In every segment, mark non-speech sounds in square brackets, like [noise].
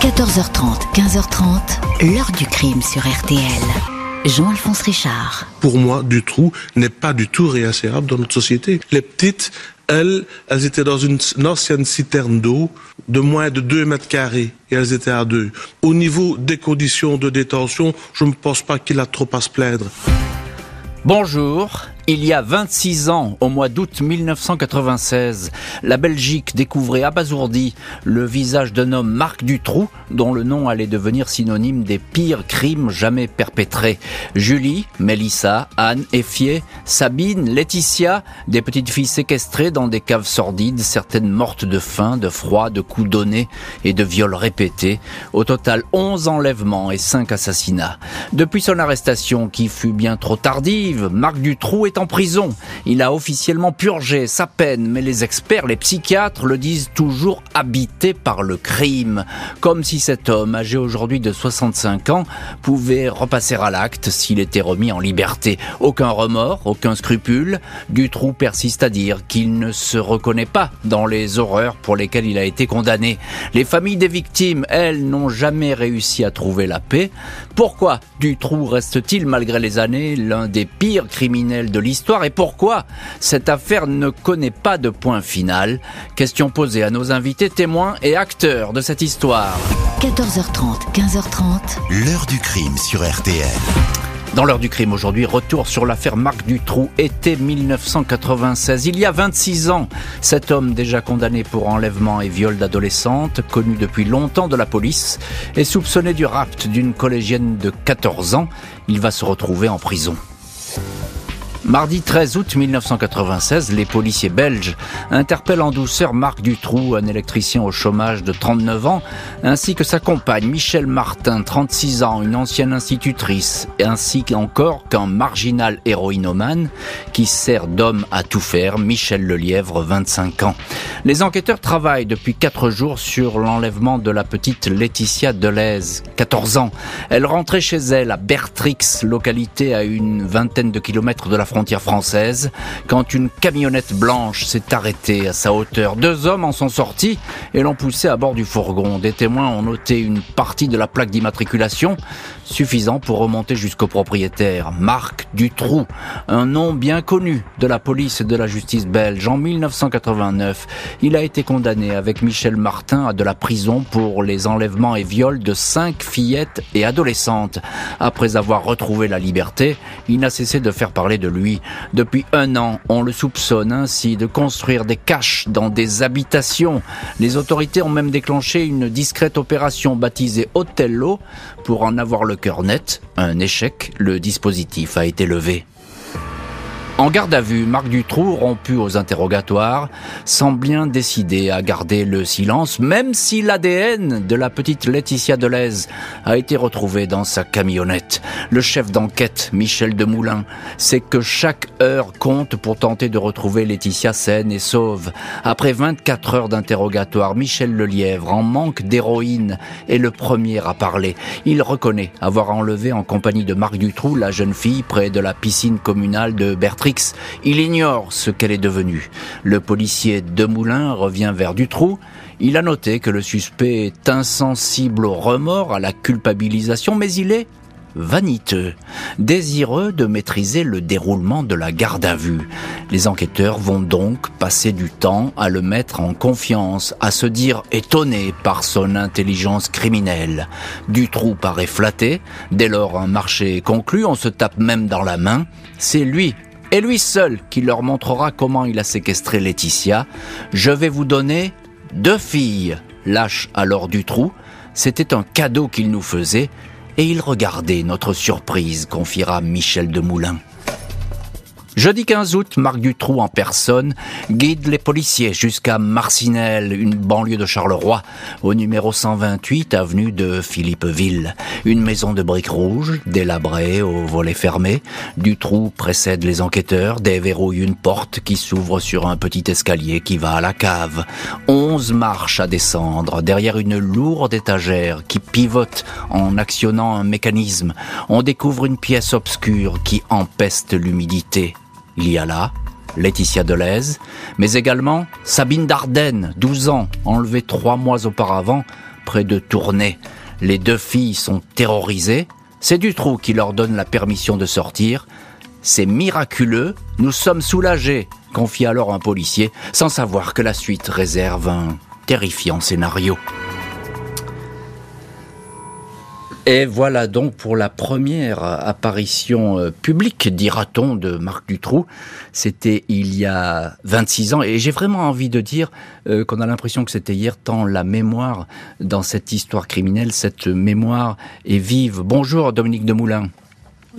14h30, 15h30, l'heure du crime sur RTL. Jean-Alphonse Richard. Pour moi, Dutroux n'est pas du tout réinsérable dans notre société. Les petites, elles, elles étaient dans une, ancienne citerne d'eau de moins de 2 mètres carrés et elles étaient à deux. Au niveau des conditions de détention, je ne pense pas qu'il a trop à se plaindre. Bonjour, il y a 26 ans, au mois d'août 1996, la Belgique découvrait abasourdi le visage d'un homme Marc Dutroux, dont le nom allait devenir synonyme des pires crimes jamais perpétrés. Julie, Mélissa, Anne, Effier, Sabine, Laetitia, des petites filles séquestrées dans des caves sordides, certaines mortes de faim, de froid, de coups donnés et de viols répétés. Au total, 11 enlèvements et 5 assassinats. Depuis son arrestation, qui fut bien trop tardive, Marc Dutroux en prison. Il a officiellement purgé sa peine, mais les experts, les psychiatres le disent toujours habité par le crime. Comme si cet homme, âgé aujourd'hui de 65 ans, pouvait repasser à l'acte s'il était remis en liberté. Aucun remords, aucun scrupule. Dutroux persiste à dire qu'il ne se reconnaît pas dans les horreurs pour lesquelles il a été condamné. Les familles des victimes, elles, n'ont jamais réussi à trouver la paix. Pourquoi Dutroux reste-t-il, malgré les années, l'un des pires criminels de l'histoire l'histoire et pourquoi cette affaire ne connaît pas de point final Question posée à nos invités témoins et acteurs de cette histoire. 14h30, 15h30. L'heure du crime sur RTL. Dans l'heure du crime aujourd'hui, retour sur l'affaire Marc Dutroux, été 1996. Il y a 26 ans, cet homme déjà condamné pour enlèvement et viol d'adolescente, connu depuis longtemps de la police, est soupçonné du rapt d'une collégienne de 14 ans. Il va se retrouver en prison. Mardi 13 août 1996, les policiers belges interpellent en douceur Marc Dutroux, un électricien au chômage de 39 ans, ainsi que sa compagne Michel Martin, 36 ans, une ancienne institutrice, ainsi qu'encore qu'un marginal héroïnomane qui sert d'homme à tout faire, Michel Lelièvre, 25 ans. Les enquêteurs travaillent depuis 4 jours sur l'enlèvement de la petite Laetitia Deleuze, 14 ans. Elle rentrait chez elle à Bertrix, localité à une vingtaine de kilomètres de la frontière française quand une camionnette blanche s'est arrêtée à sa hauteur. Deux hommes en sont sortis et l'ont poussé à bord du fourgon. Des témoins ont noté une partie de la plaque d'immatriculation suffisant pour remonter jusqu'au propriétaire, Marc Dutroux, un nom bien connu de la police et de la justice belge. En 1989, il a été condamné avec Michel Martin à de la prison pour les enlèvements et viols de cinq fillettes et adolescentes. Après avoir retrouvé la liberté, il n'a cessé de faire parler de lui depuis un an, on le soupçonne ainsi de construire des caches dans des habitations. Les autorités ont même déclenché une discrète opération baptisée Othello pour en avoir le cœur net. Un échec, le dispositif a été levé. En garde à vue, Marc Dutroux, rompu aux interrogatoires, semble bien décidé à garder le silence, même si l'ADN de la petite Laetitia Deleuze a été retrouvé dans sa camionnette. Le chef d'enquête, Michel Demoulin, sait que chaque heure compte pour tenter de retrouver Laetitia saine et sauve. Après 24 heures d'interrogatoire, Michel Lelièvre, en manque d'héroïne, est le premier à parler. Il reconnaît avoir enlevé en compagnie de Marc Dutroux la jeune fille près de la piscine communale de Il ignore ce qu'elle est devenue. Le policier Demoulin revient vers Dutroux. Il a noté que le suspect est insensible au remords, à la culpabilisation, mais il est vaniteux, désireux de maîtriser le déroulement de la garde à vue. Les enquêteurs vont donc passer du temps à le mettre en confiance, à se dire étonné par son intelligence criminelle. Dutroux paraît flatté, dès lors un marché est conclu, on se tape même dans la main. C'est lui et lui seul qui leur montrera comment il a séquestré Laetitia. Je vais vous donner deux filles, lâche alors du trou. C'était un cadeau qu'il nous faisait, et il regardait notre surprise, confiera Michel de Moulin. Jeudi 15 août, Marc Dutroux en personne guide les policiers jusqu'à Marcinelle, une banlieue de Charleroi, au numéro 128 avenue de Philippeville. Une maison de briques rouges, délabrée au volet fermé. Dutroux précède les enquêteurs, déverrouille une porte qui s'ouvre sur un petit escalier qui va à la cave. Onze marches à descendre, derrière une lourde étagère qui pivote en actionnant un mécanisme. On découvre une pièce obscure qui empeste l'humidité. Il y a là Laetitia Deleuze, mais également Sabine Dardenne, 12 ans, enlevée trois mois auparavant près de Tournai. Les deux filles sont terrorisées. C'est Dutroux qui leur donne la permission de sortir. C'est miraculeux, nous sommes soulagés, confie alors un policier, sans savoir que la suite réserve un terrifiant scénario. Et voilà donc pour la première apparition euh, publique, dira-t-on, de Marc Dutroux. C'était il y a 26 ans. Et j'ai vraiment envie de dire euh, qu'on a l'impression que c'était hier, tant la mémoire dans cette histoire criminelle, cette mémoire est vive. Bonjour Dominique Demoulin.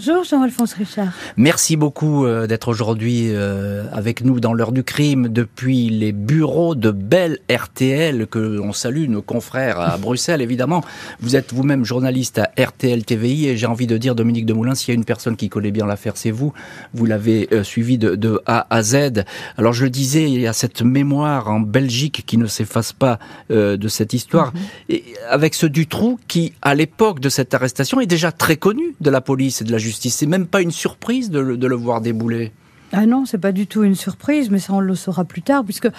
Bonjour Jean-Alphonse Richard. Merci beaucoup euh, d'être aujourd'hui euh, avec nous dans l'heure du crime depuis les bureaux de Belle RTL que l'on salue nos confrères à [laughs] Bruxelles évidemment. Vous êtes vous-même journaliste à RTL TVI et j'ai envie de dire Dominique Demoulin s'il y a une personne qui connaît bien l'affaire c'est vous. Vous l'avez euh, suivi de, de, A à Z. Alors je le disais il y a cette mémoire en Belgique qui ne s'efface pas de cette histoire mhm. et avec ce Dutroux qui à l'époque de cette arrestation est déjà très connu de la police et de la justice. C'est même pas une surprise de le, voir débouler. Ah non, c'est pas du tout une surprise, mais ça on le saura plus tard, puisque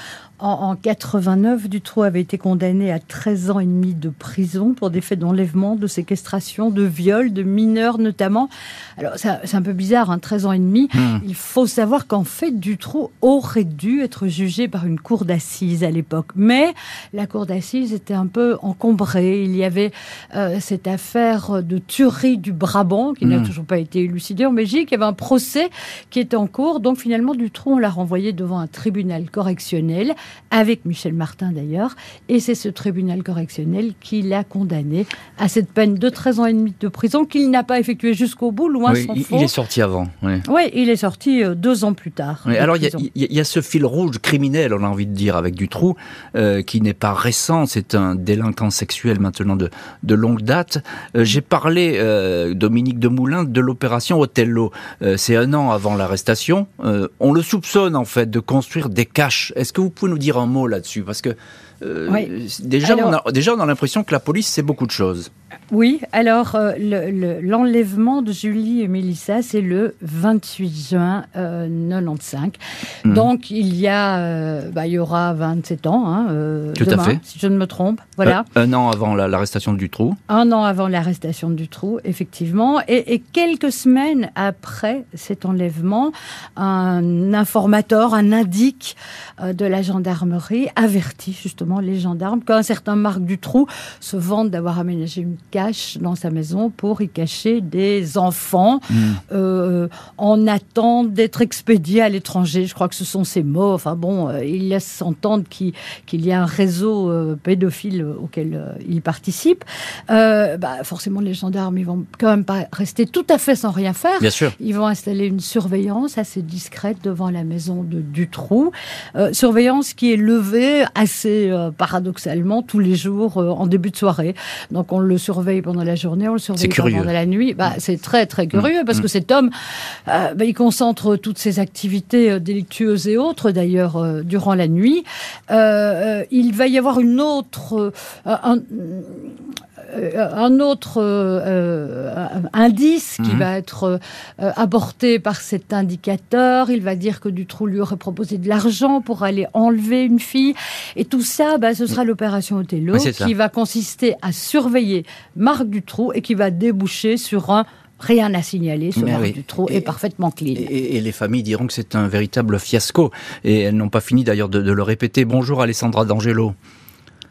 en, 89, Dutroux avait été condamné à 13 ans et demi de prison pour des faits d'enlèvement, de séquestration, de viol, de mineurs notamment. Alors c'est un peu bizarre, hein, 13 ans et demi. Hmm. Il faut savoir qu'en fait, Dutroux aurait dû être jugé par une cour d'assises à l'époque. Mais la cour d'assises était un peu encombrée. Il y avait euh, cette affaire de tuerie du Brabant qui n'a hmm. toujours pas été élucidée en Belgique. Il y avait un procès qui était en cours. Donc finalement, Dutroux, on l'a renvoyé devant un tribunal correctionnel avec Michel Martin d'ailleurs, et c'est ce tribunal correctionnel qui l'a condamné à cette peine de 13 ans et demi de prison qu'il n'a pas effectuée jusqu'au bout, loin oui, Il est sorti avant. Oui, il est sorti euh, deux ans plus tard. alors il y, a ce fil rouge criminel, on a envie de dire, avec Dutroux, euh, qui n'est pas récent, c'est un délinquant sexuel maintenant de, de longue date. Euh, j'ai parlé, euh, Dominique Demoulin, de l'opération Othello. c'est un an avant l'arrestation. on le soupçonne en fait de construire des caches. Est-ce que vous pouvez nous dire un mot là-dessus Parce que euh, déjà, on a, déjà, on a l'impression que la police sait beaucoup de choses. Oui, alors euh, l'enlèvement de Julie et Mélissa, c'est le 28 juin 95. Euh, hmm. Donc il y a, bah, il y aura 27 ans, hein, Tout demain, à fait. si je ne me trompe. Voilà. un an avant l'arrestation de Dutroux. Un an avant l'arrestation de Dutroux, effectivement, et, et, quelques semaines après cet enlèvement, un informateur, un indique de la gendarmerie avertit justement les gendarmes qu'un certain Marc Dutroux se vante d'avoir aménagé une cache dans sa maison pour y cacher des enfants hmm. euh, en attente d'être expédiés à l'étranger. Je crois que ce sont ces mots. Enfin bon, euh, il laisse entendre qu'il y a un réseau euh, pédophile auquel il participe. Bah, forcément, les gendarmes, ils vont quand même pas rester tout à fait sans rien faire. Bien sûr. Ils vont installer une surveillance assez discrète devant la maison de Dutroux. surveillance qui est levée assez paradoxalement tous les jours en début de soirée. Donc on le surveille pendant la journée, on le surveille pendant la nuit. Bah, c'est très très curieux parce mm. que cet homme, euh, bah, il concentre toutes ses activités euh, délictueuses et autres d'ailleurs durant la nuit. il va y avoir une autre, euh, un autre euh, euh, indice qui mhm. va être apporté par cet indicateur. Il va dire que Dutroux lui aurait proposé de l'argent pour aller enlever une fille. Et tout ça, bah, ce sera l'opération Othello qui va consister à surveiller Marc Dutroux et qui va déboucher sur un rien à signaler, ce Marc Dutroux est parfaitement clean. Et, les familles diront que c'est un véritable fiasco. Et elles n'ont pas fini d'ailleurs de, de, le répéter. Bonjour Alessandra D'Angelo.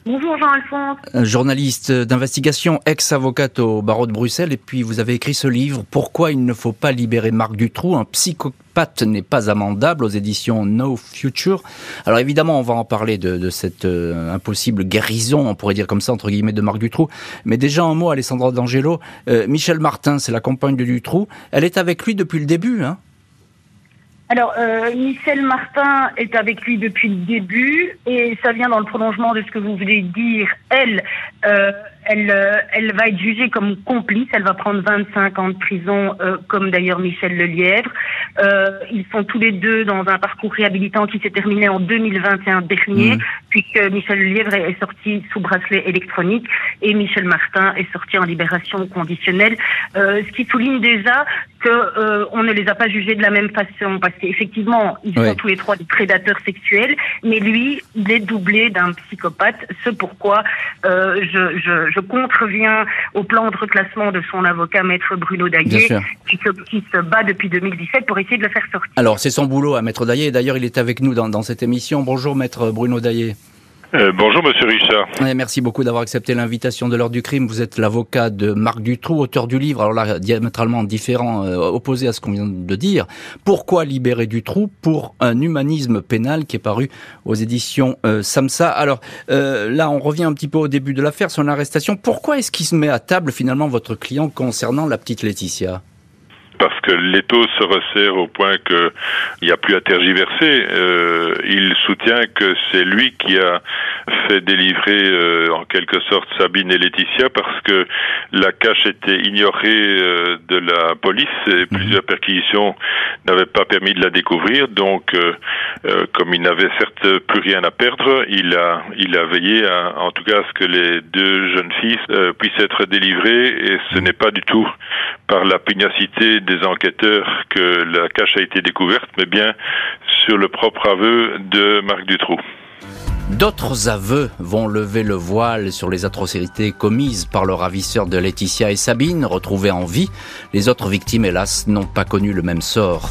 Bonjour Jean-Alphonse. Journaliste d'investigation, ex-avocate au barreau de Bruxelles, et puis vous avez écrit ce livre, Pourquoi il ne faut pas libérer Marc Dutroux, un psychopathe n'est pas amendable, aux éditions No Future. Alors évidemment, on va en parler de, cette euh, impossible guérison, on pourrait dire comme ça, entre guillemets, de Marc Dutroux. Mais déjà un mot, Alessandra D'Angelo, euh, Michel Martin, c'est la compagne de Dutroux, elle est avec lui depuis le début, hein alors, euh, Michel Martin est avec lui depuis le début et ça vient dans le prolongement de ce que vous voulez dire. Elle, euh, elle, euh, elle va être jugée comme complice. Elle va prendre 25 ans de prison, euh, comme d'ailleurs Michel Lelièvre. Euh, ils sont tous les deux dans un parcours réhabilitant qui s'est terminé en 2021 dernier, Mhm. puisque Michel Lelièvre est sorti sous bracelet électronique et Michel Martin est sorti en libération conditionnelle. Euh, ce qui souligne déjà que euh, on ne les a pas jugés de la même façon, parce qu'effectivement, ils Oui. sont tous les trois des prédateurs sexuels, mais lui, il est doublé d'un psychopathe. Ce pourquoi euh, je, je, je contreviens au plan de reclassement de son avocat, maître Bruno Daguet, qui se, qui se bat depuis 2017 pour essayer de le faire sortir. Alors, c'est son boulot à Maître Daillé. D'ailleurs, il est avec nous dans, dans cette émission. Bonjour, Maître Bruno Daillé. Euh, bonjour Monsieur Richard. Merci beaucoup d'avoir accepté l'invitation de l'heure du crime. Vous êtes l'avocat de Marc Dutroux, auteur du livre, alors là, diamétralement différent, euh, opposé à ce qu'on vient de dire. Pourquoi libérer Dutroux pour un humanisme pénal qui est paru aux éditions euh, Samsa? Alors là, on revient un petit peu au début de l'affaire, son arrestation. Pourquoi est-ce qu'il se met à table finalement votre client concernant la petite Laetitia? Parce que l'étau se resserre au point que il n'y a plus à tergiverser. Euh, il soutient que c'est lui qui a fait délivrer euh, en quelque sorte Sabine et Laetitia parce que la cache était ignorée euh, de la police et plusieurs perquisitions n'avaient pas permis de la découvrir. Donc, comme il n'avait certes plus rien à perdre, il a il a veillé à, en tout cas à ce que les deux jeunes filles puissent être délivrées et ce n'est pas du tout par la pugnacité enquêteurs que la cache a été découverte, mais bien sur le propre aveu de Marc Dutroux. D'autres aveux vont lever le voile sur les atrocités commises par le ravisseur de Laetitia et Sabine, retrouvés en vie. Les autres victimes, hélas, n'ont pas connu le même sort.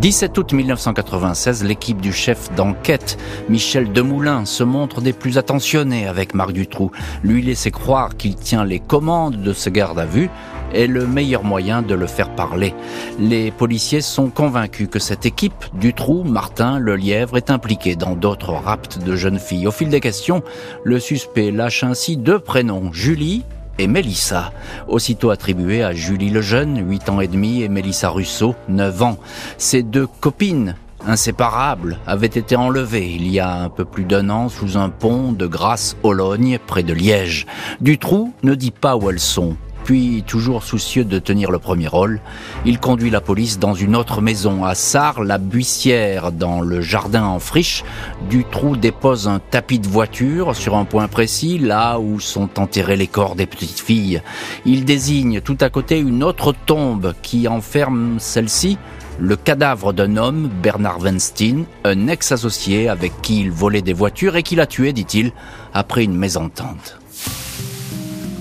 17 août 1996, l'équipe du chef d'enquête, Michel Demoulin, se montre des plus attentionnés avec Marc Dutroux. Lui laisser croire qu'il tient les commandes de ce garde à vue est le meilleur moyen de le faire parler. Les policiers sont convaincus que cette équipe, Dutroux, Martin, Le Lièvre, est impliquée dans d'autres rapts de jeunes filles. Au fil des questions, le suspect lâche ainsi deux prénoms, Julie et Mélissa, aussitôt attribués à Julie Lejeune, 8 ans et demi, et Mélissa Russo, 9 ans. Ces deux copines, inséparables, avaient été enlevées il y a un peu plus d'un an sous un pont de Grasse-Ologne, près de Liège. Dutroux ne dit pas où elles sont. Puis, toujours soucieux de tenir le premier rôle, il conduit la police dans une autre maison, à Sarre-la-Buissière, dans le jardin en friche. Dutroux dépose un tapis de voiture sur un point précis, là où sont enterrés les corps des petites filles. Il désigne tout à côté une autre tombe qui enferme celle-ci le cadavre d'un homme, Bernard Weinstein, un ex-associé avec qui il volait des voitures et qui l'a tué, dit-il, après une mésentente.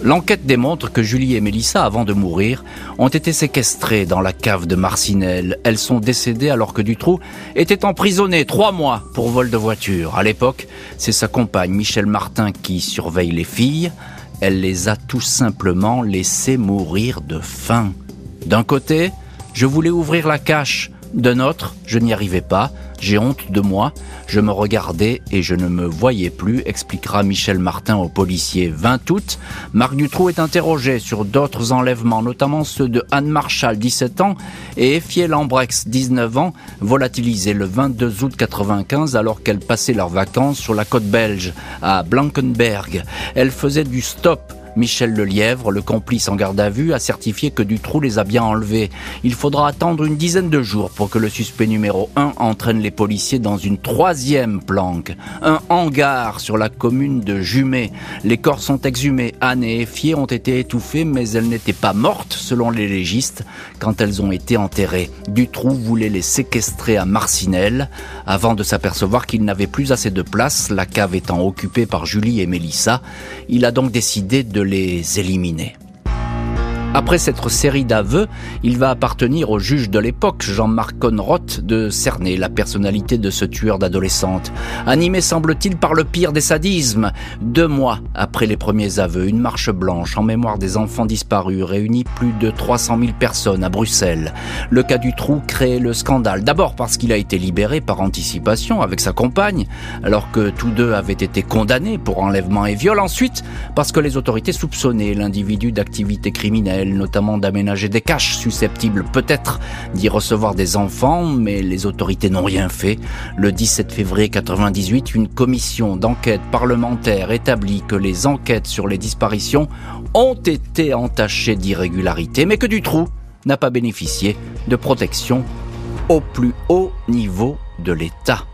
L'enquête démontre que Julie et Mélissa, avant de mourir, ont été séquestrées dans la cave de Marcinelle. Elles sont décédées alors que Dutroux était emprisonné trois mois pour vol de voiture. À l'époque, c'est sa compagne Michel Martin qui surveille les filles. Elle les a tout simplement laissées mourir de faim. D'un côté, je voulais ouvrir la cache. D'un autre, je n'y arrivais pas. J'ai honte de moi. Je me regardais et je ne me voyais plus, expliquera Michel Martin au policier. 20 août, Marc Dutroux est interrogé sur d'autres enlèvements, notamment ceux de Anne Marshall, 17 ans, et Effiel Lambrex, 19 ans, volatilisés le 22 août 95 alors qu'elles passaient leurs vacances sur la côte belge, à Blankenberg. Elles faisaient du stop Michel Lelièvre, le complice en garde à vue, a certifié que Dutroux les a bien enlevés. Il faudra attendre une dizaine de jours pour que le suspect numéro 1 entraîne les policiers dans une troisième planque, un hangar sur la commune de Jumet. Les corps sont exhumés. Anne et Effier ont été étouffées, mais elles n'étaient pas mortes, selon les légistes, quand elles ont été enterrées. Dutroux voulait les séquestrer à Marcinelle, avant de s'apercevoir qu'il n'avait plus assez de place, la cave étant occupée par Julie et Mélissa. Il a donc décidé de les éliminer. Après cette série d'aveux, il va appartenir au juge de l'époque, Jean-Marc Conroth, de cerner la personnalité de ce tueur d'adolescentes. Animé, semble-t-il, par le pire des sadismes. Deux mois après les premiers aveux, une marche blanche en mémoire des enfants disparus réunit plus de 300 000 personnes à Bruxelles. Le cas du trou crée le scandale. D'abord parce qu'il a été libéré par anticipation avec sa compagne, alors que tous deux avaient été condamnés pour enlèvement et viol. Ensuite, parce que les autorités soupçonnaient l'individu d'activité criminelle notamment d'aménager des caches susceptibles peut-être d'y recevoir des enfants, mais les autorités n'ont rien fait. Le 17 février 98, une commission d'enquête parlementaire établit que les enquêtes sur les disparitions ont été entachées d'irrégularités, mais que Dutroux n'a pas bénéficié de protection au plus haut niveau de l'État.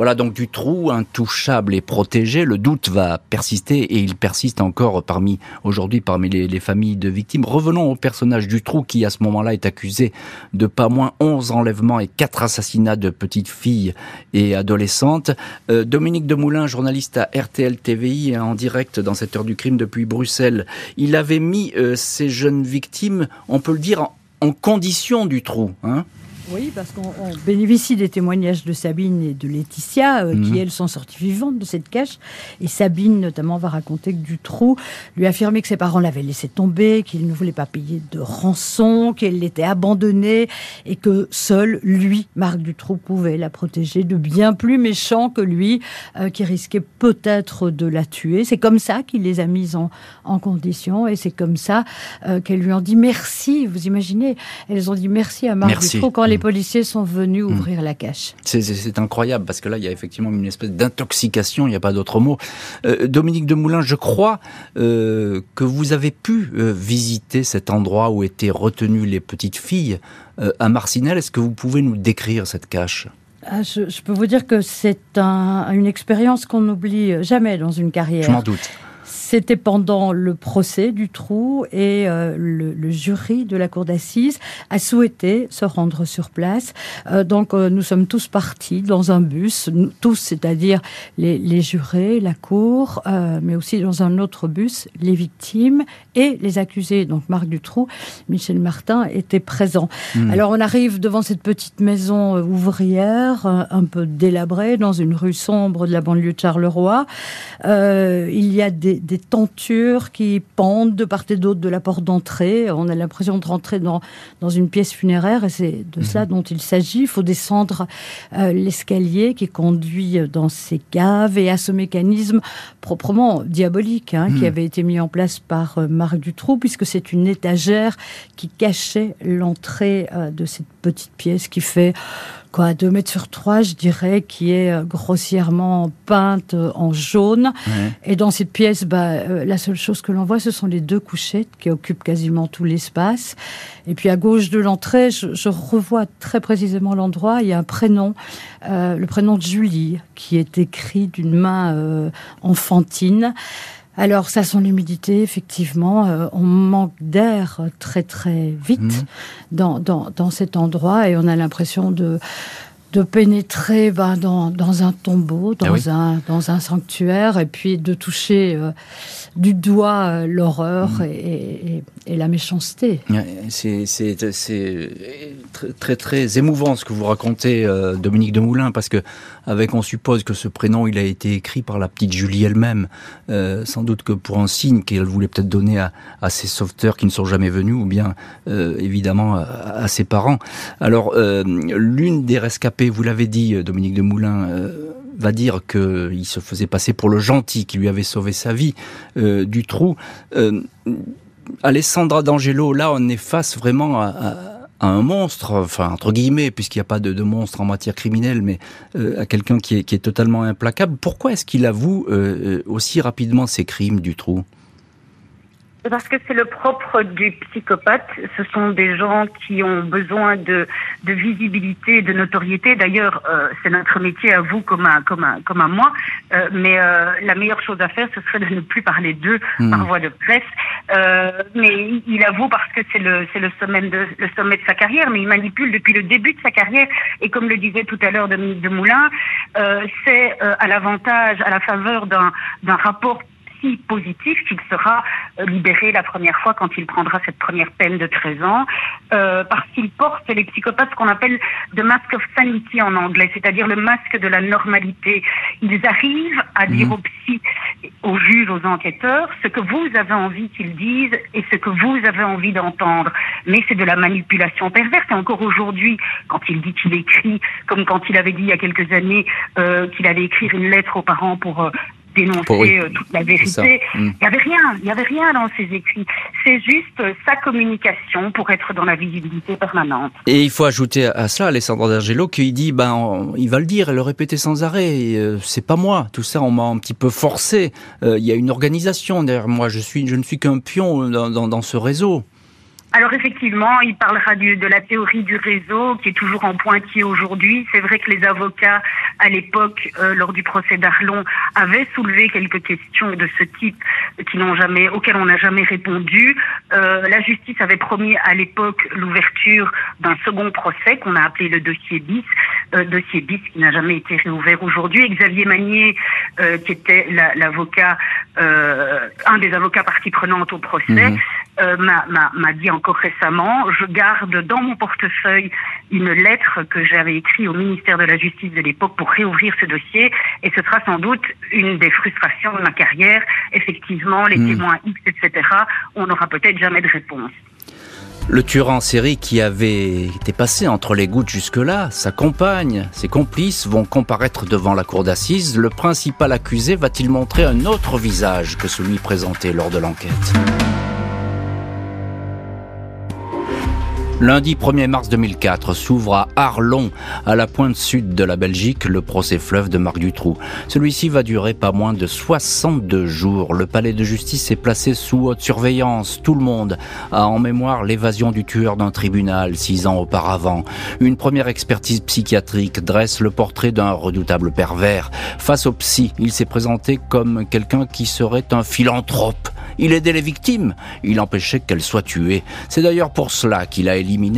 Voilà donc du trou intouchable et protégé. Le doute va persister et il persiste encore parmi aujourd'hui parmi les, familles de victimes. Revenons au personnage du trou qui à ce moment-là est accusé de pas moins 11 enlèvements et 4 assassinats de petites filles et adolescentes. Euh, Dominique Demoulin, journaliste à RTL TVI en direct dans cette heure du crime depuis Bruxelles, il avait mis euh, ces jeunes victimes, on peut le dire, en, en condition du trou. Hein oui, parce qu'on bénéficie des témoignages de Sabine et de Laetitia, euh, qui mhm. elles sont sorties vivantes de cette cache. Et Sabine, notamment, va raconter que Dutroux lui affirmait que ses parents l'avaient laissé tomber, qu'il ne voulait pas payer de rançon, qu'elle l'était abandonnée, et que seul lui, Marc Dutroux, pouvait la protéger de bien plus méchants que lui, euh, qui risquait peut-être de la tuer. C'est comme ça qu'il les a mises en, en condition, et c'est comme ça euh, qu'elles lui ont dit merci. Vous imaginez, elles ont dit merci à Marc Dutroux quand les policiers sont venus hmm. ouvrir la cache. C'est incroyable parce que là, il y a effectivement une espèce d'intoxication, il n'y a pas d'autre mot. Euh, Dominique Demoulin, je crois euh, que vous avez pu euh, visiter cet endroit où étaient retenues les petites filles à Marcinelle. Est-ce que vous pouvez nous décrire cette cache? Ah, je, peux vous dire que c'est une expérience qu'on n'oublie jamais dans une carrière. Je m'en doute. C'était pendant le procès du trou et euh, le, jury de la cour d'assises a souhaité se rendre sur place. Euh, donc euh, nous sommes tous partis dans un bus, tous, c'est-à-dire les, jurés, la cour, mais aussi dans un autre bus, les victimes et les accusés. Donc Marc Dutroux, Michel Martin étaient présents. Hmm. Alors on arrive devant cette petite maison ouvrière, un peu délabrée, dans une rue sombre de la banlieue de Charleroi. il y a des tentures qui pendent de part et d'autre de la porte d'entrée. On a l'impression de rentrer dans, dans une pièce funéraire et c'est de cela mhm. dont il s'agit. Il faut descendre euh, l'escalier qui conduit dans ces caves et à ce mécanisme proprement diabolique hein, qui mhm. avait été mis en place par euh, Marc Dutroux puisque c'est une étagère qui cachait l'entrée euh, de cette petite pièce qui fait quoi, 2 mètres sur 3, je dirais, qui est euh, grossièrement peinte euh, en jaune. Et dans cette pièce, bah, euh, la seule chose que l'on voit, ce sont les deux couchettes qui occupent quasiment tout l'espace. Et puis à gauche de l'entrée, je, revois très précisément l'endroit. Il y a un prénom, le prénom de Julie, qui est écrit d'une main enfantine. Alors, ça sent l'humidité, effectivement. Euh, on manque d'air très, très vite mhm. dans, dans, dans, cet endroit et on a l'impression de, de pénétrer ben, dans, dans, un tombeau, dans, ah un, dans un sanctuaire, et puis de toucher euh, du doigt euh, l'horreur mhm. et, et, la méchanceté. C'est très, très, émouvant ce que vous racontez, Dominique de Moulin, parce que avec on suppose que ce prénom il a été écrit par la petite Julie elle-même, euh, sans doute que pour un signe qu'elle voulait peut-être donner à, ses sauveteurs qui ne sont jamais venus, ou bien euh, évidemment à, ses parents. Alors euh, l'une des rescapées, vous l'avez dit, Dominique de Moulin va dire qu'il se faisait passer pour le gentil qui lui avait sauvé sa vie du trou. Alessandra D'Angelo, là, on est face vraiment à, un monstre, enfin entre guillemets, puisqu'il n'y a pas de, monstre en matière criminelle, mais euh, à quelqu'un qui est, qui est, totalement implacable. Pourquoi est-ce qu'il avoue euh, euh, aussi rapidement ses crimes du trou? Parce que c'est le propre du psychopathe. Ce sont des gens qui ont besoin de, de visibilité, de notoriété. D'ailleurs, euh, c'est notre métier à vous comme à, comme à, comme à moi. Euh, mais euh, la meilleure chose à faire, ce serait de ne plus parler d'eux hmm. par voie de presse. mais il avoue parce que c'est le, c'est le sommet de, le sommet de sa carrière. Mais il manipule depuis le début de sa carrière. Et comme le disait tout à l'heure Dominique de Moulin, c'est à l'avantage, à la faveur d'un, d'un rapport positif qu'il sera euh, libéré la première fois quand il prendra cette première peine de 13 ans, euh, parce qu'il porte les psychopathes ce qu'on appelle the mask of sanity en anglais, c'est-à-dire le masque de la normalité. Ils arrivent à dire mhm. aux psy, aux juges, aux enquêteurs, ce que vous avez envie qu'ils disent et ce que vous avez envie d'entendre. Mais c'est de la manipulation perverse. Et encore aujourd'hui, quand il dit qu'il écrit, comme quand il avait dit il y a quelques années euh, qu'il allait écrire une lettre aux parents pour dénoncer euh, toute la vérité. Mm. Il n'y avait rien, il n'y avait rien dans ses écrits. C'est juste sa communication pour être dans la visibilité permanente. Et il faut ajouter à cela Alessandro D'Angelo qui dit, ben, il va le dire et le répéter sans arrêt. Euh, c'est pas moi. Tout ça, on m'a un petit peu forcé. Euh, il y a une organisation derrière moi. Je suis, je ne suis qu'un pion dans, dans, dans ce réseau. Alors effectivement, il parlera de la théorie du réseau qui est toujours en pointillé aujourd'hui. C'est vrai que les avocats à l'époque, euh, lors du procès d'Arlon, avaient soulevé quelques questions de ce type qui n'ont jamais, auxquelles on n'a jamais répondu. Euh, la justice avait promis à l'époque l'ouverture d'un second procès qu'on a appelé le dossier bis, euh, dossier bis qui n'a jamais été réouvert aujourd'hui. Xavier Magnier, euh, qui était l'avocat, un des avocats partie prenante au procès, mhm. m'a dit encore récemment, je garde dans mon portefeuille une lettre que j'avais écrite au ministère de la Justice de l'époque pour réouvrir ce dossier et ce sera sans doute une des frustrations de ma carrière. Effectivement, les hmm. témoins X, etc., on n'aura peut-être jamais de réponse. Le tueur en série qui avait été passé entre les gouttes jusque-là, sa compagne, ses complices vont comparaître devant la cour d'assises. Le principal accusé va-t-il montrer un autre visage que celui présenté lors de l'enquête? Lundi 1er mars 2004 s'ouvre à Arlon, à la pointe sud de la Belgique, le procès fleuve de Marc Dutroux. Celui-ci va durer pas moins de 62 jours. Le palais de justice est placé sous haute surveillance. Tout le monde a en mémoire l'évasion du tueur d'un tribunal six ans auparavant. Une première expertise psychiatrique dresse le portrait d'un redoutable pervers. Face au psy, il s'est présenté comme quelqu'un qui serait un philanthrope. Il aidait les victimes, il empêchait qu'elles soient tuées. C'est d'ailleurs pour cela qu'il a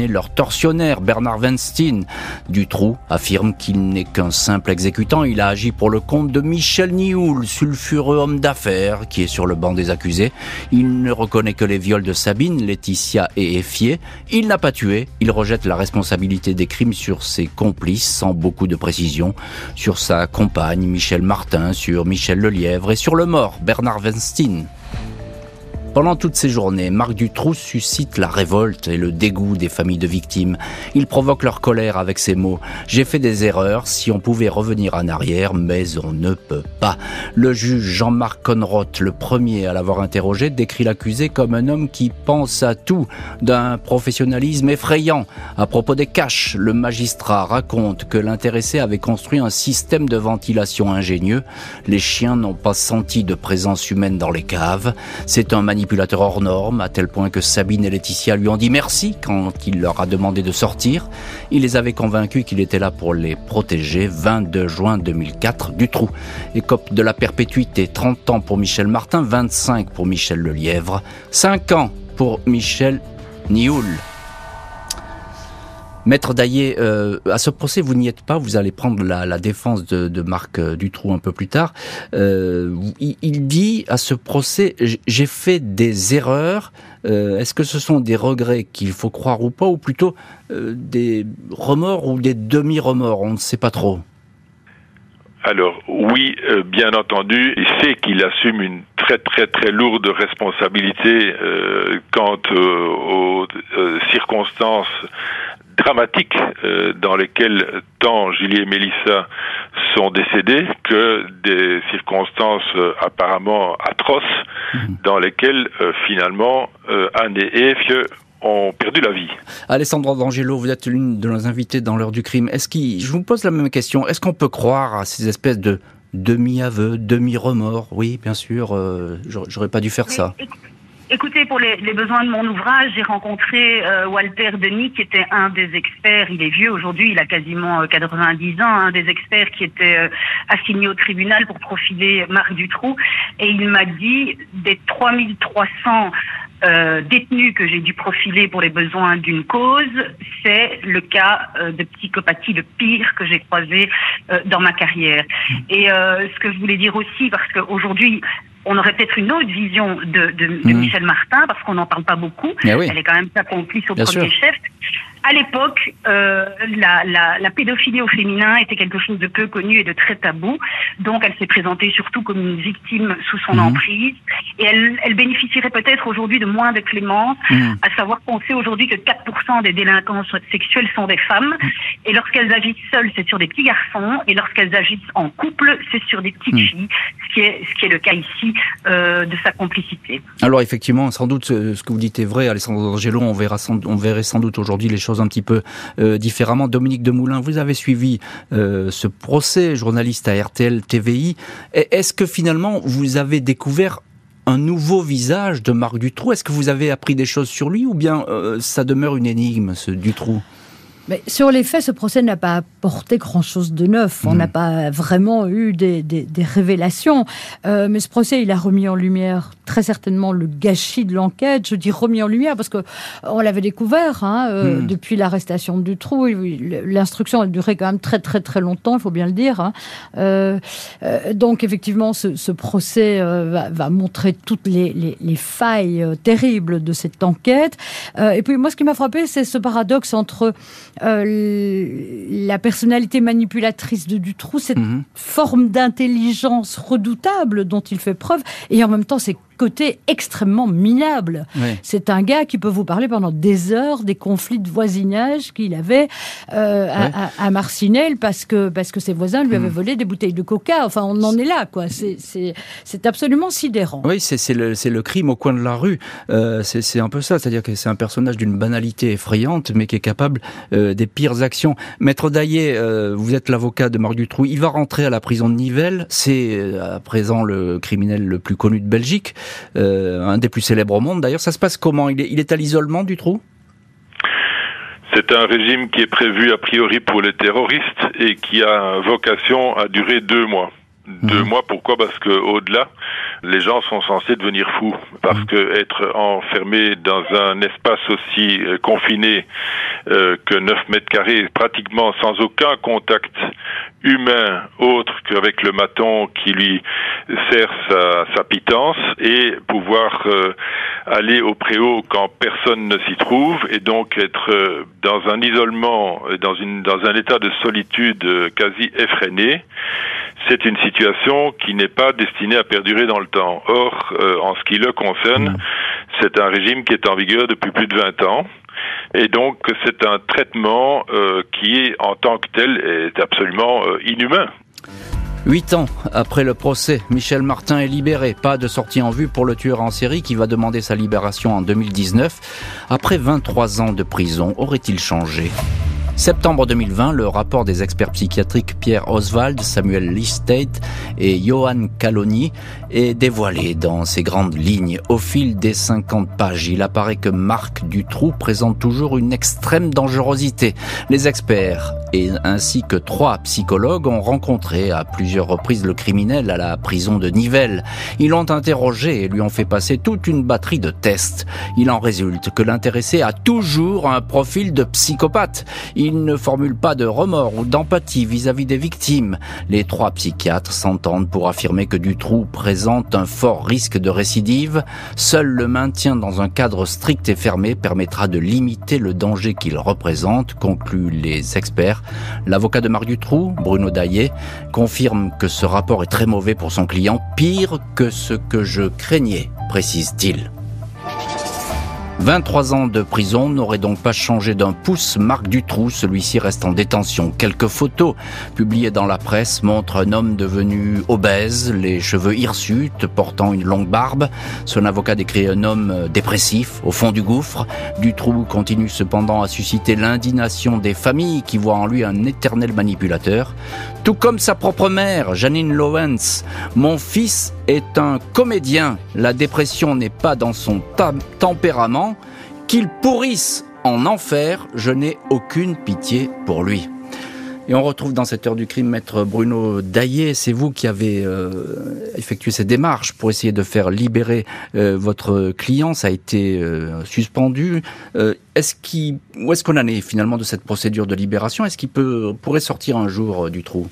leur tortionnaire, Bernard Weinstein. Dutroux affirme qu'il n'est qu'un simple exécutant, il a agi pour le compte de Michel Nioul, sulfureux homme d'affaires, qui est sur le banc des accusés. Il ne reconnaît que les viols de Sabine, Laetitia et Effier. Il n'a pas tué, il rejette la responsabilité des crimes sur ses complices, sans beaucoup de précision, sur sa compagne, Michel Martin, sur Michel Lelièvre et sur le mort, Bernard Weinstein. Pendant toutes ces journées, Marc Dutroux suscite la révolte et le dégoût des familles de victimes. Il provoque leur colère avec ces mots. J'ai fait des erreurs, si on pouvait revenir en arrière, mais on ne peut pas. Le juge Jean-Marc Conroth, le premier à l'avoir interrogé, décrit l'accusé comme un homme qui pense à tout, d'un professionnalisme effrayant. À propos des caches, le magistrat raconte que l'intéressé avait construit un système de ventilation ingénieux. Les chiens n'ont pas senti de présence humaine dans les caves. C'est un manipulateur hors norme, à tel point que Sabine et Laetitia lui ont dit merci quand il leur a demandé de sortir. Il les avait convaincus qu'il était là pour les protéger. 22 juin 2004, du trou. Écope de la perpétuité, 30 ans pour Michel Martin, 25 pour Michel Lelièvre, 5 ans pour Michel Nioul. Maître Daillé, euh, à ce procès, vous n'y êtes pas. Vous allez prendre la, défense de, Marc euh, Dutroux un peu plus tard. Euh, il, dit à ce procès, j'ai fait des erreurs. Est-ce que ce sont des regrets qu'il faut croire ou pas, ou plutôt des remords ou des demi-remords On ne sait pas trop? Alors oui, bien entendu, il sait qu'il assume une très très très lourde responsabilité quant aux circonstances dramatiques euh, dans lesquelles tant Julie et Mélissa sont décédés que des circonstances euh, apparemment atroces mhm. dans lesquelles euh, finalement Anne et Eve ont perdu la vie. Alessandro D'Angelo, vous êtes l'une de nos invités dans l'heure du crime. Est-ce qu'il, je vous pose la même question, est-ce qu'on peut croire à ces espèces de demi-aveux, demi-remords? Oui, bien sûr, j'aurais pas dû faire ça. Écoutez, pour les, besoins de mon ouvrage, j'ai rencontré euh, Walter Denis, qui était un des experts. Il est vieux aujourd'hui, il a quasiment 90 euh, ans, un des experts qui était euh, assigné au tribunal pour profiler Marc Dutroux. Et il m'a dit, des 3300 détenus que j'ai dû profiler pour les besoins d'une cause, c'est le cas de psychopathie le pire que j'ai croisé dans ma carrière. Et ce que je voulais dire aussi, parce qu'aujourd'hui, on aurait peut-être une autre vision de, de, de mhm. Michel Martin, parce qu'on n'en parle pas beaucoup. Eh Elle est quand même sa complice au premier chef. À l'époque, euh, la, la, la, pédophilie au féminin était quelque chose de peu connu et de très tabou. Donc, elle s'est présentée surtout comme une victime sous son mhm. emprise. Et elle, elle bénéficierait peut-être aujourd'hui de moins de clémence, mhm. à savoir qu'on sait aujourd'hui que 4% des délinquants sexuels sont des femmes. Et lorsqu'elles agissent seules, c'est sur des petits garçons. Et lorsqu'elles agissent en couple, c'est sur des petites mhm. filles, ce qui, est, ce qui est le cas ici euh, de sa complicité. Alors, effectivement, sans doute, ce que vous dites est vrai, Alessandro Angelo. On, verra sans, on verrait sans doute aujourd'hui les choses un petit peu euh, différemment. Dominique Demoulin, vous avez suivi euh, ce procès, journaliste à RTL TVI. Est-ce que finalement vous avez découvert un nouveau visage de Marc Dutroux? Est-ce que vous avez appris des choses sur lui ou bien euh, ça demeure une énigme, ce Dutroux? Mais sur les faits, ce procès n'a pas apporté grand-chose de neuf. On n'a pas vraiment eu des, révélations. mais ce procès, il a remis en lumière très certainement le gâchis de l'enquête. Je dis remis en lumière parce que on l'avait découvert hein, euh, hmm. depuis l'arrestation du trou. L'instruction a duré quand même très très très longtemps, il faut bien le dire. Hein. Euh, euh, donc effectivement, ce, procès va, montrer toutes les, les, failles terribles de cette enquête. et puis moi, ce qui m'a frappé, c'est ce paradoxe entre la personnalité manipulatrice de Dutroux, cette hmm. forme d'intelligence redoutable dont il fait preuve, et en même temps, c'est côté extrêmement minable. C'est un gars qui peut vous parler pendant des heures des conflits de voisinage qu'il avait euh, à, Marcinelle parce que, parce que ses voisins lui avaient hmm. volé des bouteilles de coca. Enfin, on en est là, quoi. C'est absolument sidérant. Oui, c'est le, le, crime au coin de la rue. Euh, c'est un peu ça. C'est-à-dire que c'est un personnage d'une banalité effrayante, mais qui est capable euh, des pires actions. Maître Daillé, vous êtes l'avocat de Marc Dutroux. Il va rentrer à la prison de Nivelles. C'est à présent le criminel le plus connu de Belgique. Euh, un des plus célèbres au monde d'ailleurs. Ça se passe comment? Il est, il est à l'isolement du trou? C'est un régime qui est prévu a priori pour les terroristes et qui a vocation à durer deux mois. Deux mhm. mois, pourquoi? Parce que au-delà, les gens sont censés devenir fous. Parce mhm. que être enfermé dans un espace aussi euh, confiné euh, que 9 mètres carrés, pratiquement sans aucun contact humain autre qu'avec le maton qui lui sert sa, sa pitance et pouvoir euh, aller au préau quand personne ne s'y trouve et donc être euh, dans un isolement, dans, une, dans un état de solitude quasi effréné, c'est une situation qui n'est pas destinée à perdurer dans le temps. Or, en ce qui le concerne, mmh. c'est un régime qui est en vigueur depuis plus de 20 ans et donc, c'est un traitement euh, qui en tant que tel, est absolument euh, inhumain. Huit ans après le procès, Michel Martin est libéré. Pas de sortie en vue pour le tueur en série qui va demander sa libération en 2019. Après 23 ans de prison, aurait-il changé? Septembre 2020, le rapport des experts psychiatriques Pierre Oswald, Samuel Listate et Johan Caloni est dévoilé dans ses grandes lignes. Au fil des 50 pages, il apparaît que Marc Dutroux présente toujours une extrême dangerosité. Les experts et ainsi que trois psychologues ont rencontré à plusieurs reprises le criminel à la prison de Nivelles. Ils l'ont interrogé et lui ont fait passer toute une batterie de tests. Il en résulte que l'intéressé a toujours un profil de psychopathe. Ne formule pas de remords ou d'empathie vis-à-vis des victimes. Les trois psychiatres s'entendent pour affirmer que Dutroux présente un fort risque de récidive. Seul le maintien dans un cadre strict et fermé permettra de limiter le danger qu'il représente, concluent les experts. L'avocat de Marc Dutroux, Bruno Daillé, confirme que ce rapport est très mauvais pour son client, pire que ce que je craignais, précise-t-il. 23 ans de prison n'auraient donc pas changé d'un pouce Marc Dutroux. Celui-ci reste en détention. Quelques photos publiées dans la presse montrent un homme devenu obèse, les cheveux hirsutes, portant une longue barbe. Son avocat décrit un homme dépressif, au fond du gouffre. Dutroux continue cependant à susciter l'indignation des familles qui voient en lui un éternel manipulateur. Tout comme sa propre mère, Janine Lowens. Mon fils est un comédien. La dépression n'est pas dans son tempérament. Qu'il pourrisse en enfer, je n'ai aucune pitié pour lui. Et on retrouve dans cette heure du crime maître Bruno Daillé. C'est vous qui avez euh, effectué ces démarches pour essayer de faire libérer euh, votre client. Ça a été euh, suspendu. est-ce qui, où est-ce qu'on en est finalement de cette procédure de libération? Est-ce qu'il pourrait sortir un jour du trou?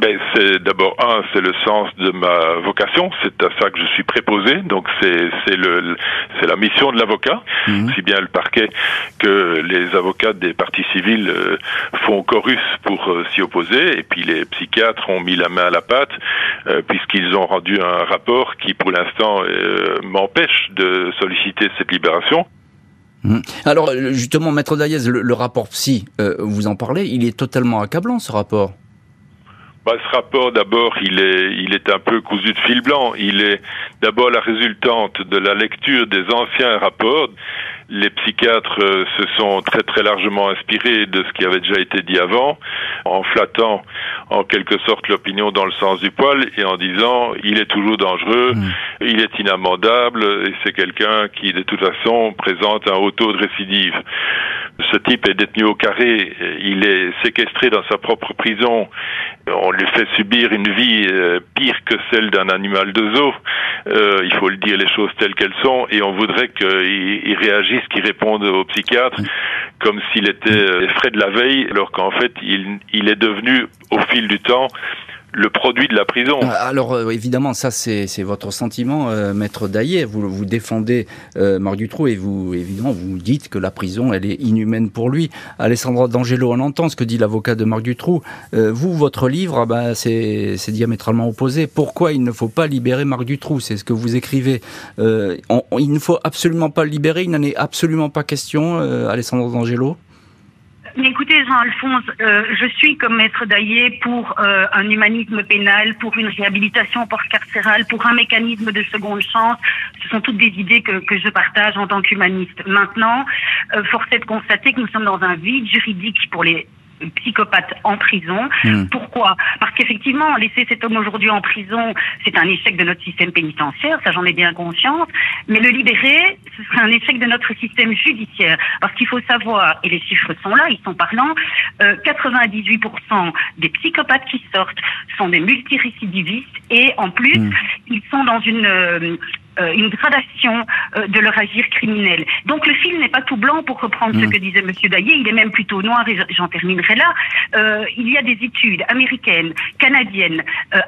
Ben, c'est d'abord un, c'est le sens de ma vocation, c'est à ça que je suis préposé, donc c'est c'est le c'est la mission de l'avocat, mhm. si bien le parquet que les avocats des parties civiles euh, font chorus pour euh, s'y opposer, et puis les psychiatres ont mis la main à la pâte euh, puisqu'ils ont rendu un rapport qui, pour l'instant, m'empêche de solliciter cette libération. Mhm. Alors justement, maître Daïez, le, rapport psy, vous en parlez, il est totalement accablant ce rapport. Bah, ce rapport, d'abord, il est, il est un peu cousu de fil blanc. Il est d'abord la résultante de la lecture des anciens rapports. Les psychiatres euh, se sont très très largement inspirés de ce qui avait déjà été dit avant, en flattant en quelque sorte l'opinion dans le sens du poil et en disant il est toujours dangereux, mmh. il est inamendable et c'est quelqu'un qui de toute façon présente un haut taux de récidive ce type est détenu au carré, il est séquestré dans sa propre prison, on lui fait subir une vie euh, pire que celle d'un animal de zoo, euh, il faut le dire les choses telles qu'elles sont, et on voudrait qu'il réagisse, qu'il réponde au psychiatre comme s'il était euh, frais de la veille, alors qu'en fait il est devenu au fil du temps le produit de la prison. Ah, alors euh, évidemment, ça c'est votre sentiment, euh, maître Daillé. Vous, vous défendez euh, Marc Dutroux et vous évidemment vous dites que la prison elle est inhumaine pour lui. Alessandra D'Angelo, on entend ce que dit l'avocat de Marc Dutroux. vous, votre livre, ah bah, c'est diamétralement opposé. Pourquoi il ne faut pas libérer Marc Dutroux? C'est ce que vous écrivez. il ne faut absolument pas le libérer. Il n'en est absolument pas question, Alessandra D'Angelo. Mais écoutez, Jean-Alphonse, euh, je suis comme maître Daillé pour euh, un humanisme pénal, pour une réhabilitation post-carcérale, pour un mécanisme de seconde chance. Ce sont toutes des idées que, que je partage en tant qu'humaniste. Maintenant, euh, force est de constater que nous sommes dans un vide juridique pour les psychopathe en prison. Hmm. Pourquoi? Parce qu'effectivement, laisser cet homme aujourd'hui en prison, c'est un échec de notre système pénitentiaire, ça j'en ai bien conscience, mais le libérer, ce serait un échec de notre système judiciaire. Parce qu'il faut savoir, et les chiffres sont là, ils sont parlants, 98% euh, des psychopathes qui sortent sont des multirécidivistes et en plus, hmm. ils sont dans une euh, euh, une gradation euh, de leur agir criminel. Donc le film n'est pas tout blanc pour reprendre ce mm. que disait Monsieur Daillé, il est même plutôt noir et j'en terminerai là. Euh, il y a des études américaines, canadiennes,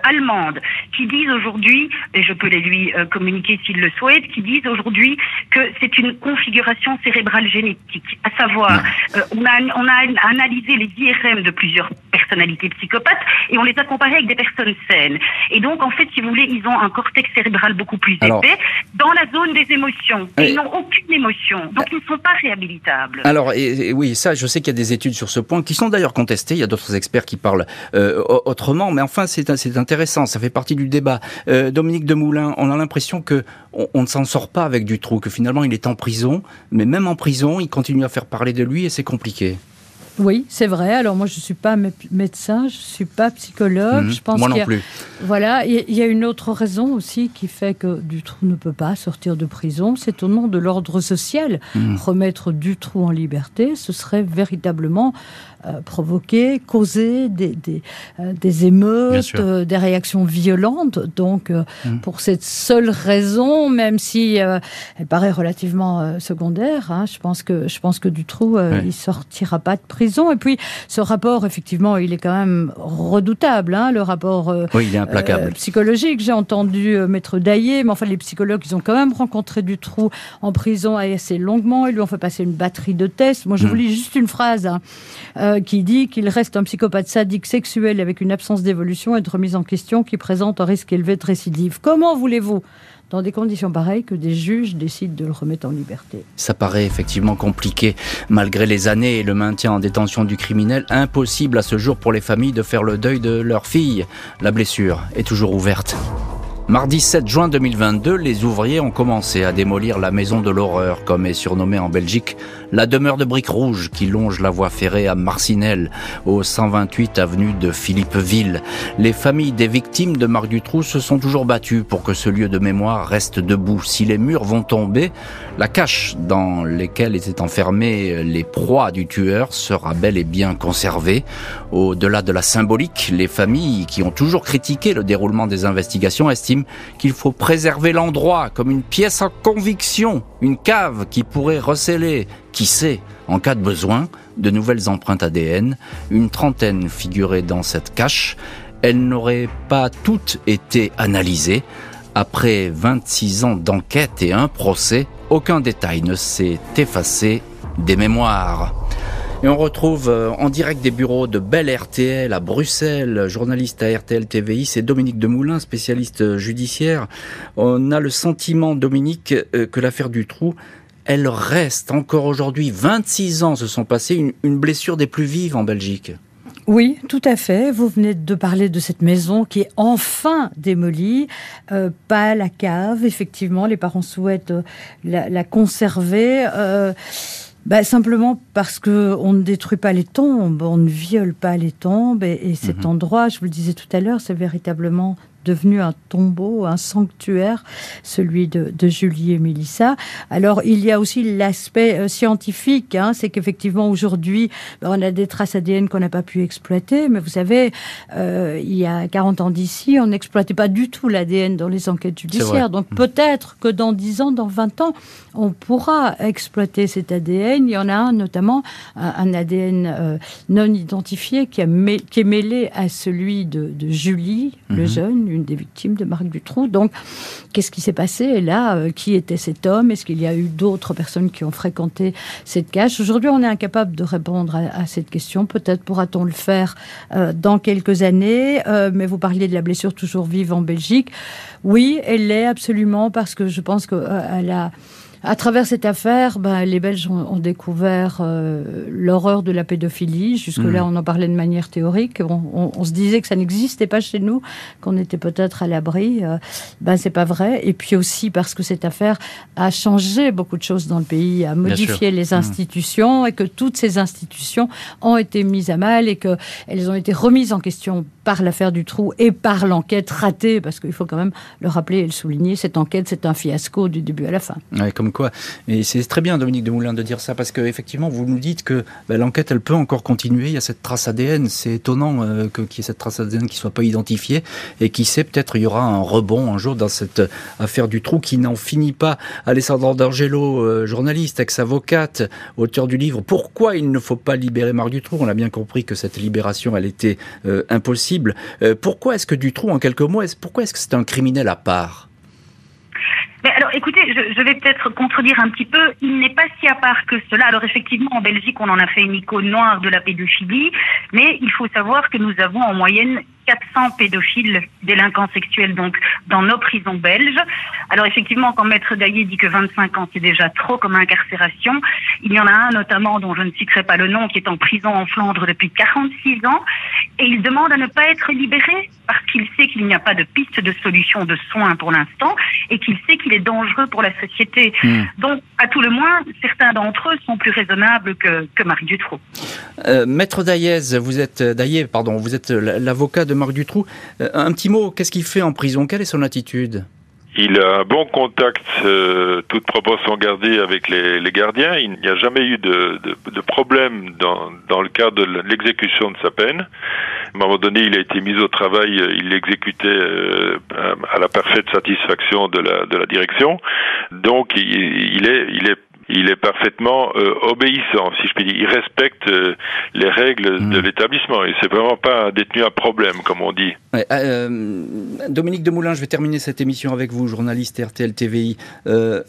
allemandes qui disent aujourd'hui, et je peux les lui communiquer s'il le souhaite, qui disent aujourd'hui que c'est une configuration cérébrale génétique, à savoir, mm. on, a, on a analysé les IRM de plusieurs personnalités psychopathes et on les a comparées avec des personnes saines. Et donc en fait, si vous voulez, ils ont un cortex cérébral beaucoup plus épais dans la zone des émotions. Ils n'ont aucune émotion, donc ils ne sont pas réhabilitables. Alors oui, ça, je sais qu'il y a des études sur ce point qui sont d'ailleurs contestées. Il y a d'autres experts qui parlent euh, autrement, mais enfin c'est intéressant. Ça fait partie du débat. Euh, Dominique Demoulin, on a l'impression que on, ne s'en sort pas avec du trou, que finalement il est en prison, mais même en prison, il continue à faire parler de lui et c'est compliqué. Oui, c'est vrai. Alors moi, je ne suis pas médecin, je ne suis pas psychologue. Mhm. je pense moi non plus. Voilà, il y a une autre raison aussi qui fait que Dutroux ne peut pas sortir de prison. C'est au nom de l'ordre social. Mhm. Remettre Dutroux en liberté, ce serait véritablement provoquer, causer des, des, euh, des émeutes, euh, des réactions violentes. Donc, mhm. pour cette seule raison, même si elle paraît relativement secondaire, hein, je pense que je pense que Dutroux, il sortira pas de prison et puis, ce rapport, effectivement, il est quand même redoutable, hein, le rapport euh, euh, psychologique. J'ai entendu euh, Maître Daillé, mais enfin, les psychologues, ils ont quand même rencontré du trou en prison assez longuement. Ils lui ont fait passer une batterie de tests. Moi, je vous hmm. lis juste une phrase hein, qui dit qu'il reste un psychopathe sadique sexuel avec une absence d'évolution et de remise en question qui présente un risque élevé de récidive. Comment voulez-vous dans des conditions pareilles que des juges décident de le remettre en liberté? Ça paraît effectivement compliqué. Malgré les années et le maintien en détention du criminel, impossible à ce jour pour les familles de faire le deuil de leur fille. La blessure est toujours ouverte. Mardi 7 juin 2022, les ouvriers ont commencé à démolir la maison de l'horreur, comme est surnommée en Belgique la demeure de briques rouges qui longe la voie ferrée à Marcinelle, au 128 avenue de Philippeville. Les familles des victimes de Marc Dutroux se sont toujours battues pour que ce lieu de mémoire reste debout. Si les murs vont tomber, la cache dans lesquelles étaient enfermés les proies du tueur sera bel et bien conservée. Au-delà de la symbolique, les familles qui ont toujours critiqué le déroulement des investigations estiment qu'il faut préserver l'endroit comme une pièce en conviction, une cave qui pourrait receler qui sait, en cas de besoin, de nouvelles empreintes ADN, une trentaine figuraient dans cette cache. elles n'auraient pas toutes été analysées. Après 26 ans d'enquête et un procès, aucun détail ne s'est effacé des mémoires. Et on retrouve euh, en direct des bureaux de Belle RTL à Bruxelles, journaliste à RTL TVI, c'est Dominique Demoulin, spécialiste judiciaire. On a le sentiment, Dominique, euh, que l'affaire du trou, elle reste encore aujourd'hui, 26 ans se sont passés, une, blessure des plus vives en Belgique. Oui, tout à fait. Vous venez de parler de cette maison qui est enfin démolie, euh, pas la cave. Effectivement, les parents souhaitent euh, la, conserver. Euh, bah, simplement parce que on ne détruit pas les tombes, on ne viole pas les tombes, et, et cet Mhm. endroit, je vous le disais tout à l'heure, c'est véritablement devenu un tombeau, un sanctuaire, celui de, de Julie et Mélissa. Alors, il y a aussi l'aspect euh, scientifique, hein, c'est qu'effectivement, aujourd'hui, on a des traces ADN qu'on n'a pas pu exploiter, mais vous savez, euh, il y a 40 ans d'ici, on n'exploitait pas du tout l'ADN dans les enquêtes judiciaires. Donc, Mm. peut-être que dans 10 ans, dans 20 ans, on pourra exploiter cet ADN. Il y en a un, notamment, un, un ADN euh, non identifié qui, a mê- qui est mêlé à celui de, de Julie, le Mhm. jeune, une des victimes de Marc Dutroux. Donc, qu'est-ce qui s'est passé Et là, euh, qui était cet homme? Est-ce qu'il y a eu d'autres personnes qui ont fréquenté cette cage? Aujourd'hui, on est incapable de répondre à, à cette question. Peut-être pourra-t-on le faire euh, dans quelques années. Euh, mais vous parliez de la blessure toujours vive en Belgique. Oui, elle l'est absolument parce que je pense qu'elle a à travers cette affaire, ben, les Belges ont, ont découvert euh, l'horreur de la pédophilie. Jusque-là, on en parlait de manière théorique. On, on- on se disait que ça n'existait pas chez nous, qu'on était peut-être à l'abri. Euh, ben, c'est pas vrai. Et puis aussi parce que cette affaire a changé beaucoup de choses dans le pays, a modifié les institutions et que toutes ces institutions ont été mises à mal et que elles ont été remises en question par l'affaire du trou et par l'enquête ratée, parce qu'il faut quand même le rappeler et le souligner, cette enquête, c'est un fiasco du début à la fin. Ouais, comme c'est très bien, Dominique Demoulin, de dire ça, parce qu'effectivement, vous nous dites que ben, l'enquête, elle peut encore continuer. Il y a cette trace ADN. C'est étonnant euh, qu'il y ait cette trace ADN qui soit pas identifiée. Et qui sait, peut-être il y aura un rebond un jour dans cette affaire du trou qui n'en finit pas. Alessandro D'Angelo, euh, journaliste, ex-avocate, auteur du livre Pourquoi il ne faut pas libérer Marc Dutroux? On a bien compris que cette libération, elle était euh, impossible. Pourquoi est-ce que Dutroux, en quelques mots, pourquoi est-ce que c'est un criminel à part? Mais alors, écoutez, je, je vais peut-être contredire un petit peu. Il n'est pas si à part que cela. Alors, effectivement, en Belgique, on en a fait une icône noire de la pédophilie, mais il faut savoir que nous avons en moyenne 400 pédophiles délinquants sexuels donc dans nos prisons belges. Alors effectivement, quand Maître Daillé dit que 25 ans c'est déjà trop comme incarcération, il y en a un notamment dont je ne citerai pas le nom qui est en prison en Flandre depuis 46 ans et il demande à ne pas être libéré parce qu'il sait qu'il n'y a pas de piste de solution de soins pour l'instant et qu'il sait qu'il est dangereux pour la société. Hmm. Donc à tout le moins, certains d'entre eux sont plus raisonnables que, que Marie Dutroux. Euh, Maître Daillez, vous êtes Daillé, pardon, vous êtes l'avocat de Marc Dutroux. Euh, un petit mot, qu'est-ce qu'il fait en prison? Quelle est son attitude? Il a un bon contact, euh, toute proportion gardée, avec les, gardiens. Il n'y a jamais eu de, problème dans, le cadre de l'exécution de sa peine. À un moment donné, il a été mis au travail, euh, il l'exécutait euh, à la parfaite satisfaction de la, direction. Donc, il est il est parfaitement euh, obéissant, si je puis dire. Il respecte euh, les règles Mm. de l'établissement et c'est vraiment pas un détenu à problème, comme on dit. Ouais, euh, Dominique Demoulin, je vais terminer cette émission avec vous, journaliste RTL TVI. Euh,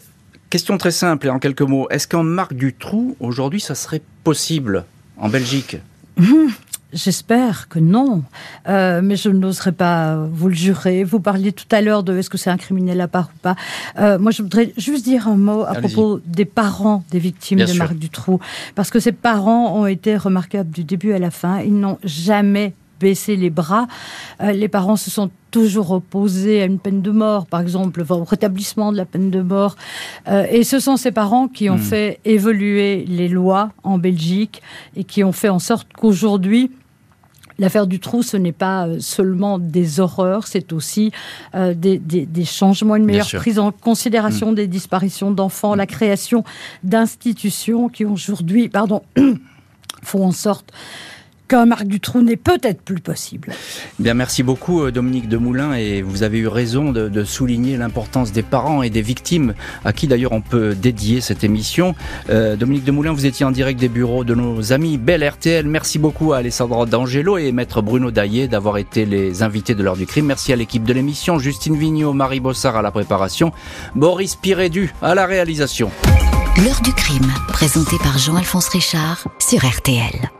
question très simple et en quelques mots. Est-ce qu'en Marc Dutroux, aujourd'hui, ça serait possible en Belgique? [laughs] J'espère que non, euh, mais je n'oserais pas vous le jurer. Vous parliez tout à l'heure de est-ce que c'est un criminel à part ou pas. Euh, moi, je voudrais juste dire un mot à propos des parents des victimes Bien de sûr. Marc Dutroux, parce que ces parents ont été remarquables du début à la fin. Ils n'ont jamais baissé les bras. Euh, les parents se sont toujours opposés à une peine de mort, par exemple, enfin, au rétablissement de la peine de mort. Euh, et ce sont ces parents qui ont Hmm. fait évoluer les lois en Belgique et qui ont fait en sorte qu'aujourd'hui, L'affaire du trou, ce n'est pas euh, seulement des horreurs, c'est aussi euh, des, des- des changements, une meilleure prise en considération des disparitions d'enfants, la création d'institutions qui aujourd'hui, pardon, [clears throat] font en sorte qu'un Marc Dutroux n'est peut-être plus possible. Bien, merci beaucoup euh, Dominique Demoulin et vous avez eu raison de, souligner l'importance des parents et des victimes à qui d'ailleurs on peut dédier cette émission. Euh, Dominique Demoulin, vous étiez en direct des bureaux de nos amis Belle RTL. Merci beaucoup à Alessandro D'Angelo et Maître Bruno Daillé d'avoir été les invités de l'heure du crime. Merci à l'équipe de l'émission, Justine Vignot, Marie Bossard à la préparation, Boris Pirédu à la réalisation. L'heure du crime, présenté par Jean-Alphonse Richard sur RTL.